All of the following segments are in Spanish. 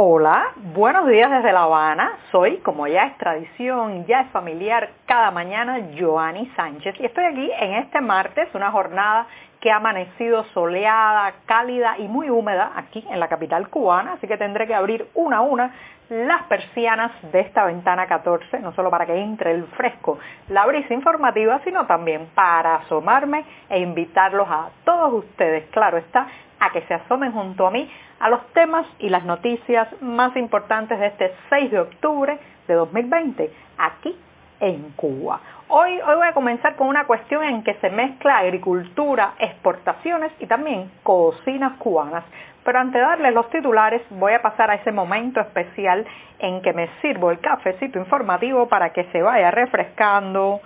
Hola, buenos días desde La Habana. Soy, como ya es tradición, ya es familiar, cada mañana Joanny Sánchez. Y estoy aquí en este martes, una jornada que ha amanecido soleada, cálida y muy húmeda aquí en la capital cubana, así que tendré que abrir una a una las persianas de esta ventana 14, no solo para que entre el fresco, la brisa informativa, sino también para asomarme e invitarlos a todos ustedes, claro está, a que se asomen junto a mí a los temas y las noticias más importantes de este 6 de octubre de 2020, aquí en Cuba. Hoy, hoy voy a comenzar con una cuestión en que se mezcla agricultura, exportaciones y también cocinas cubanas. Pero antes de darles los titulares, voy a pasar a ese momento especial en que me sirvo el cafecito informativo para que se vaya refrescando,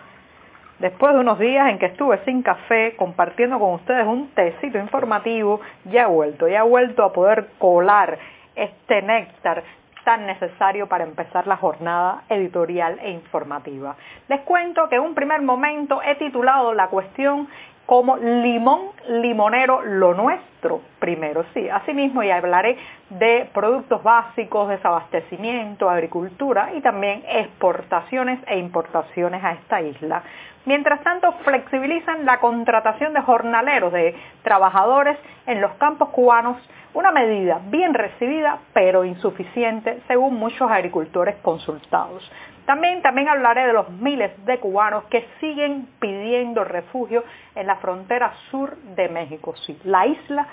Después de unos días en que estuve sin café, compartiendo con ustedes un tecito informativo, ya he vuelto, ya he vuelto a poder colar este néctar tan necesario para empezar la jornada editorial e informativa. Les cuento que en un primer momento he titulado la cuestión como limón limonero lo nuestro primero. Sí, asimismo ya hablaré de productos básicos, desabastecimiento, agricultura y también exportaciones e importaciones a esta isla. Mientras tanto, flexibilizan la contratación de jornaleros, de trabajadores en los campos cubanos, una medida bien recibida pero insuficiente según muchos agricultores consultados. También, también hablaré de los miles de cubanos que siguen pidiendo refugio en la frontera sur de México. Sí, la isla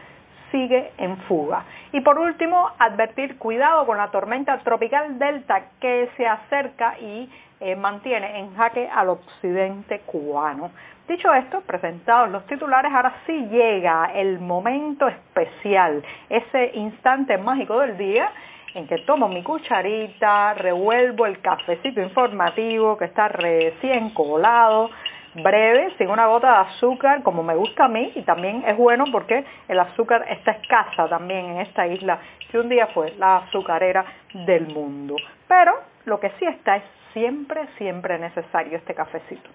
sigue en fuga. Y por último, advertir cuidado con la tormenta tropical Delta que se acerca y eh, mantiene en jaque al occidente cubano. Dicho esto, presentados los titulares, ahora sí llega el momento especial, ese instante mágico del día en que tomo mi cucharita, revuelvo el cafecito informativo que está recién colado, breve, sin una gota de azúcar, como me gusta a mí, y también es bueno porque el azúcar está escasa también en esta isla, que un día fue la azucarera del mundo. Pero lo que sí está es siempre, siempre necesario este cafecito.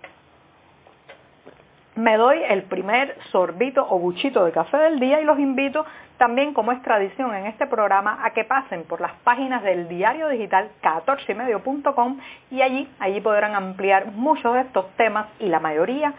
Me doy el primer sorbito o buchito de café del día y los invito también, como es tradición en este programa, a que pasen por las páginas del diario digital 14ymedio.com y allí, allí podrán ampliar muchos de estos temas y la mayoría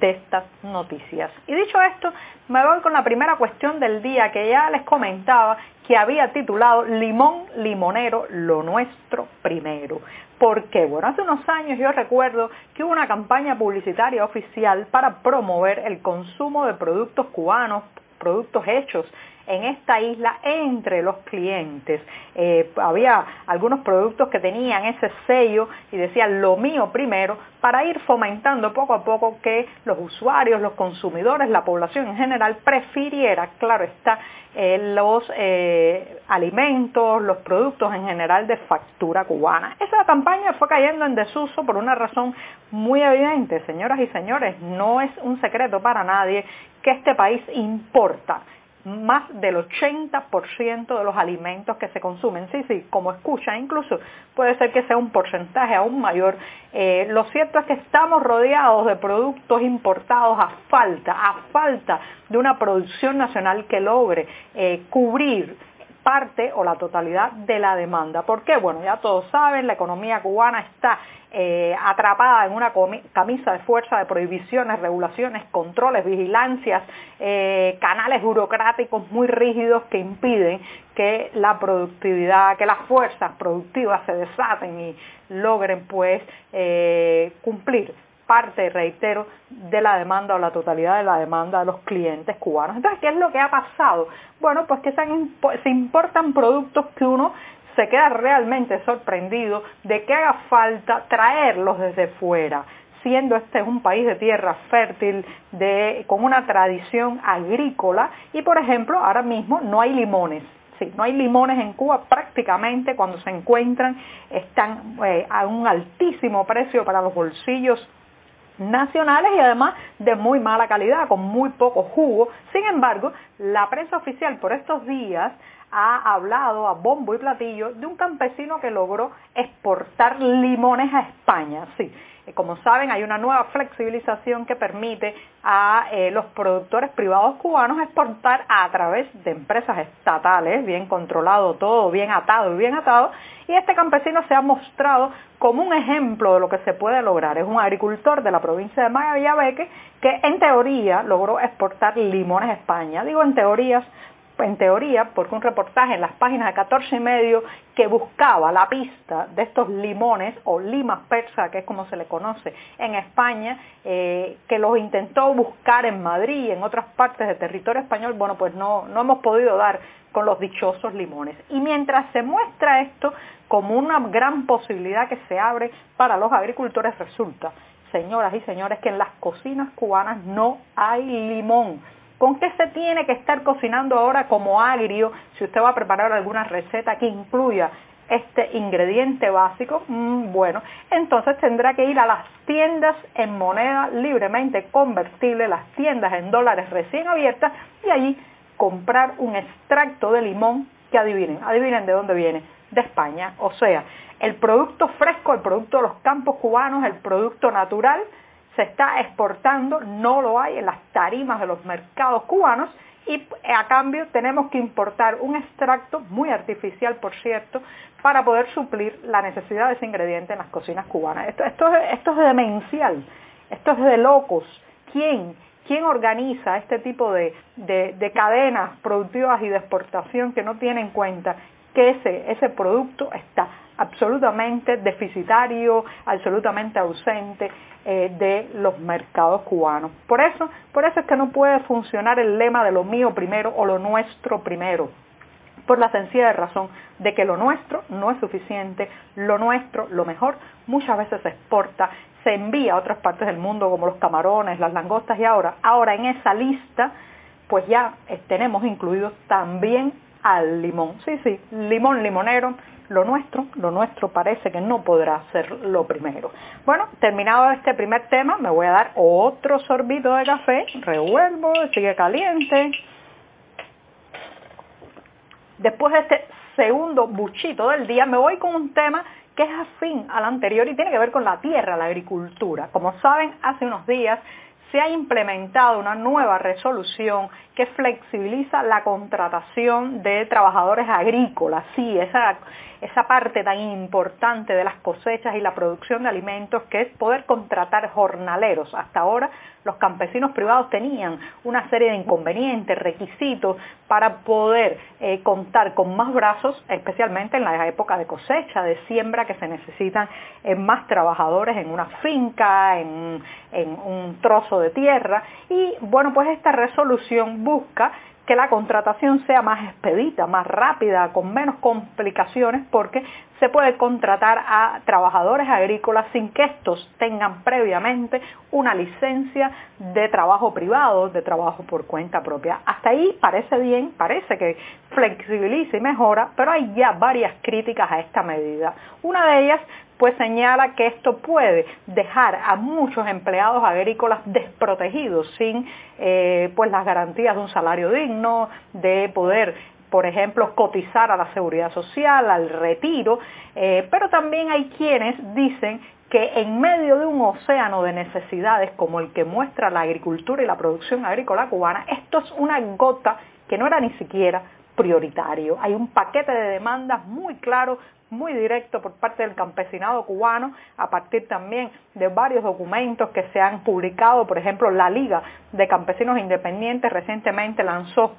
de estas noticias. Y dicho esto, me voy con la primera cuestión del día que ya les comentaba que había titulado Limón Limonero, lo nuestro primero. ¿Por qué? Bueno, hace unos años yo recuerdo que hubo una campaña publicitaria oficial para promover el consumo de productos cubanos, productos hechos en esta isla entre los clientes. Eh, había algunos productos que tenían ese sello y decían lo mío primero para ir fomentando poco a poco que los usuarios, los consumidores, la población en general prefiriera, claro está, eh, los eh, alimentos, los productos en general de factura cubana. Esa campaña fue cayendo en desuso por una razón muy evidente, señoras y señores, no es un secreto para nadie que este país importa más del 80% de los alimentos que se consumen. Sí, sí, como escucha, incluso puede ser que sea un porcentaje aún mayor. Eh, lo cierto es que estamos rodeados de productos importados a falta, a falta de una producción nacional que logre eh, cubrir parte o la totalidad de la demanda. ¿Por qué? Bueno, ya todos saben, la economía cubana está eh, atrapada en una camisa de fuerza de prohibiciones, regulaciones, controles, vigilancias, eh, canales burocráticos muy rígidos que impiden que la productividad, que las fuerzas productivas se desaten y logren pues eh, cumplir parte, reitero, de la demanda o la totalidad de la demanda de los clientes cubanos. Entonces, ¿qué es lo que ha pasado? Bueno, pues que se, importan productos que uno se queda realmente sorprendido de que haga falta traerlos desde fuera siendo este un país de tierra fértil, de, con una tradición agrícola y por ejemplo ahora mismo no hay limones. Sí, no hay limones en Cuba prácticamente cuando se encuentran están eh, a un altísimo precio para los bolsillos nacionales y además de muy mala calidad, con muy poco jugo. Sin embargo, la prensa oficial por estos días ha hablado a bombo y platillo de un campesino que logró exportar limones a España. Sí, eh, como saben, hay una nueva flexibilización que permite a eh, los productores privados cubanos exportar a través de empresas estatales, bien controlado todo, bien atado y bien atado, y este campesino se ha mostrado como un ejemplo de lo que se puede lograr. Es un agricultor de la provincia de Magallabeque que en teoría logró exportar limones a España. Digo en teorías en teoría, porque un reportaje en las páginas de 14 y medio que buscaba la pista de estos limones o limas persa, que es como se le conoce en España, eh, que los intentó buscar en Madrid y en otras partes del territorio español, bueno, pues no, no hemos podido dar con los dichosos limones. Y mientras se muestra esto como una gran posibilidad que se abre para los agricultores, resulta, señoras y señores, que en las cocinas cubanas no hay limón ¿Con qué se tiene que estar cocinando ahora como agrio si usted va a preparar alguna receta que incluya este ingrediente básico? Mm, bueno, entonces tendrá que ir a las tiendas en moneda libremente convertible, las tiendas en dólares recién abiertas y allí comprar un extracto de limón que adivinen, adivinen de dónde viene, de España. O sea, el producto fresco, el producto de los campos cubanos, el producto natural, se está exportando, no lo hay en las tarimas de los mercados cubanos y a cambio tenemos que importar un extracto muy artificial, por cierto, para poder suplir la necesidad de ese ingrediente en las cocinas cubanas. Esto, es demencial, esto es de locos. ¿Quién? ¿Quién organiza este tipo de, de, cadenas productivas y de exportación que no tiene en cuenta que ese, ese producto está absolutamente deficitario, absolutamente ausente eh, de los mercados cubanos. Por eso, por eso es que no puede funcionar el lema de lo mío primero o lo nuestro primero por la sencilla razón de que lo nuestro no es suficiente, lo nuestro, lo mejor, muchas veces se exporta, se envía a otras partes del mundo como los camarones, las langostas y ahora, ahora en esa lista pues ya tenemos incluidos también al limón. Sí, sí, limón limonero, lo nuestro, lo nuestro parece que no podrá ser lo primero. Bueno, terminado este primer tema, me voy a dar otro sorbito de café, revuelvo, sigue caliente. Después de este segundo buchito del día, me voy con un tema que es afín al anterior y tiene que ver con la tierra, la agricultura. Como saben, hace unos días se ha implementado una nueva resolución que flexibiliza la contratación de trabajadores agrícolas. Sí, esa, esa parte tan importante de las cosechas y la producción de alimentos que es poder contratar jornaleros. Hasta ahora los campesinos privados tenían una serie de inconvenientes, requisitos para poder eh, contar con más brazos, especialmente en la época de cosecha, de siembra, que se necesitan eh, más trabajadores en una finca, en, en un trozo de tierra. Y bueno, pues esta resolución busca que la contratación sea más expedita, más rápida, con menos complicaciones, porque se puede contratar a trabajadores agrícolas sin que estos tengan previamente una licencia de trabajo privado, de trabajo por cuenta propia. Hasta ahí parece bien, parece que flexibiliza y mejora, pero hay ya varias críticas a esta medida. Una de ellas pues señala que esto puede dejar a muchos empleados agrícolas desprotegidos sin eh, pues las garantías de un salario digno, de poder por ejemplo, cotizar a la seguridad social, al retiro, eh, pero también hay quienes dicen que en medio de un océano de necesidades como el que muestra la agricultura y la producción agrícola cubana, esto es una gota que no era ni siquiera prioritario. Hay un paquete de demandas muy claro muy directo por parte del campesinado cubano, a partir también de varios documentos que se han publicado, por ejemplo, la Liga de Campesinos Independientes recientemente lanzó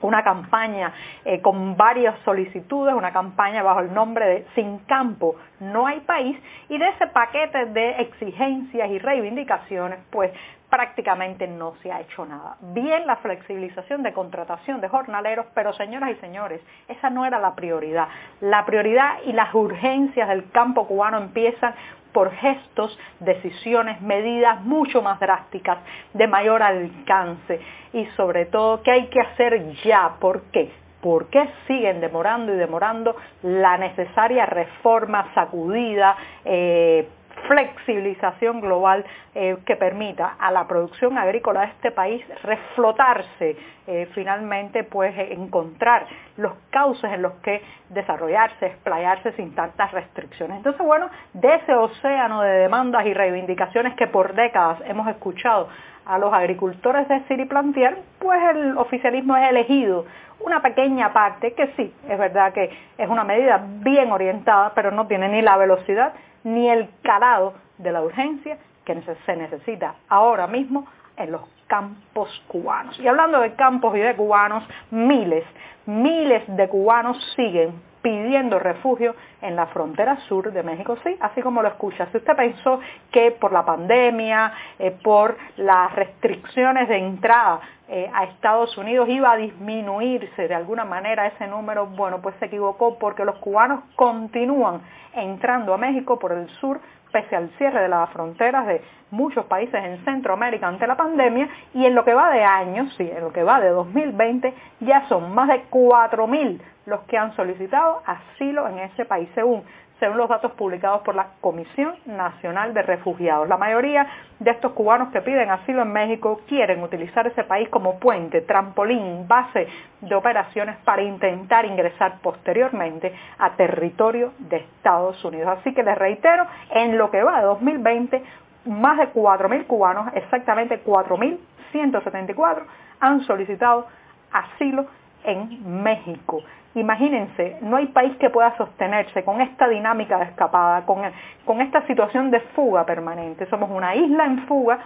una campaña eh, con varias solicitudes, una campaña bajo el nombre de Sin campo no hay país, y de ese paquete de exigencias y reivindicaciones, pues prácticamente no se ha hecho nada. Bien la flexibilización de contratación de jornaleros, pero señoras y señores, esa no era la prioridad. La prioridad y las urgencias del campo cubano empiezan por gestos, decisiones, medidas mucho más drásticas, de mayor alcance y sobre todo qué hay que hacer ya. ¿Por qué? ¿Por qué siguen demorando y demorando la necesaria reforma sacudida, eh, flexibilización global eh, que permita a la producción agrícola de este país reflotarse, eh, finalmente pues encontrar los cauces en los que desarrollarse, explayarse sin tantas restricciones. Entonces, bueno, de ese océano de demandas y reivindicaciones que por décadas hemos escuchado a los agricultores de Siri Plantier, pues el oficialismo es elegido una pequeña parte que sí, es verdad que es una medida bien orientada, pero no tiene ni la velocidad ni el calado de la urgencia que se necesita ahora mismo en los campos cubanos. Y hablando de campos y de cubanos, miles, miles de cubanos siguen pidiendo refugio en la frontera sur de México, sí, así como lo escucha. Si usted pensó que por la pandemia, eh, por las restricciones de entrada eh, a Estados Unidos iba a disminuirse de alguna manera ese número, bueno, pues se equivocó porque los cubanos continúan entrando a México por el sur pese al cierre de las fronteras de muchos países en Centroamérica ante la pandemia y en lo que va de años, sí, en lo que va de 2020, ya son más de 4.000 los que han solicitado asilo en ese país, según según los datos publicados por la Comisión Nacional de Refugiados. La mayoría de estos cubanos que piden asilo en México quieren utilizar ese país como puente, trampolín, base de operaciones para intentar ingresar posteriormente a territorio de Estados Unidos. Así que les reitero, en lo que va de 2020, más de 4.000 cubanos, exactamente 4.174, han solicitado asilo en México. Imagínense, no hay país que pueda sostenerse con esta dinámica de escapada, con, con esta situación de fuga permanente. Somos una isla en fuga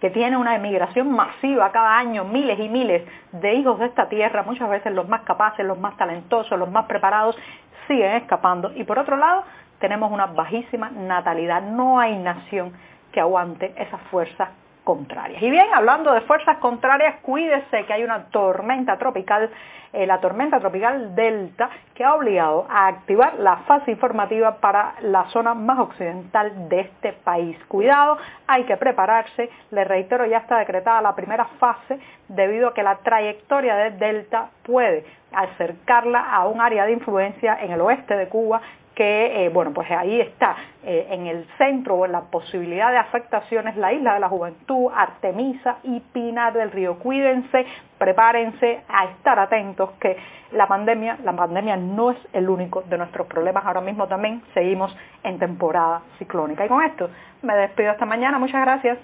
que tiene una emigración masiva cada año, miles y miles de hijos de esta tierra, muchas veces los más capaces, los más talentosos, los más preparados, siguen escapando. Y por otro lado, tenemos una bajísima natalidad. No hay nación que aguante esas fuerzas Y bien, hablando de fuerzas contrarias, cuídese que hay una tormenta tropical, eh, la tormenta tropical Delta, que ha obligado a activar la fase informativa para la zona más occidental de este país. Cuidado, hay que prepararse. Le reitero, ya está decretada la primera fase debido a que la trayectoria de Delta puede acercarla a un área de influencia en el oeste de Cuba que, eh, bueno, pues ahí está, eh, en el centro o en la posibilidad de afectaciones la isla de la juventud, Artemisa y Pinar del Río. Cuídense, prepárense a estar atentos que la pandemia, la pandemia no es el único de nuestros problemas. Ahora mismo también seguimos en temporada ciclónica. Y con esto me despido hasta mañana. Muchas gracias.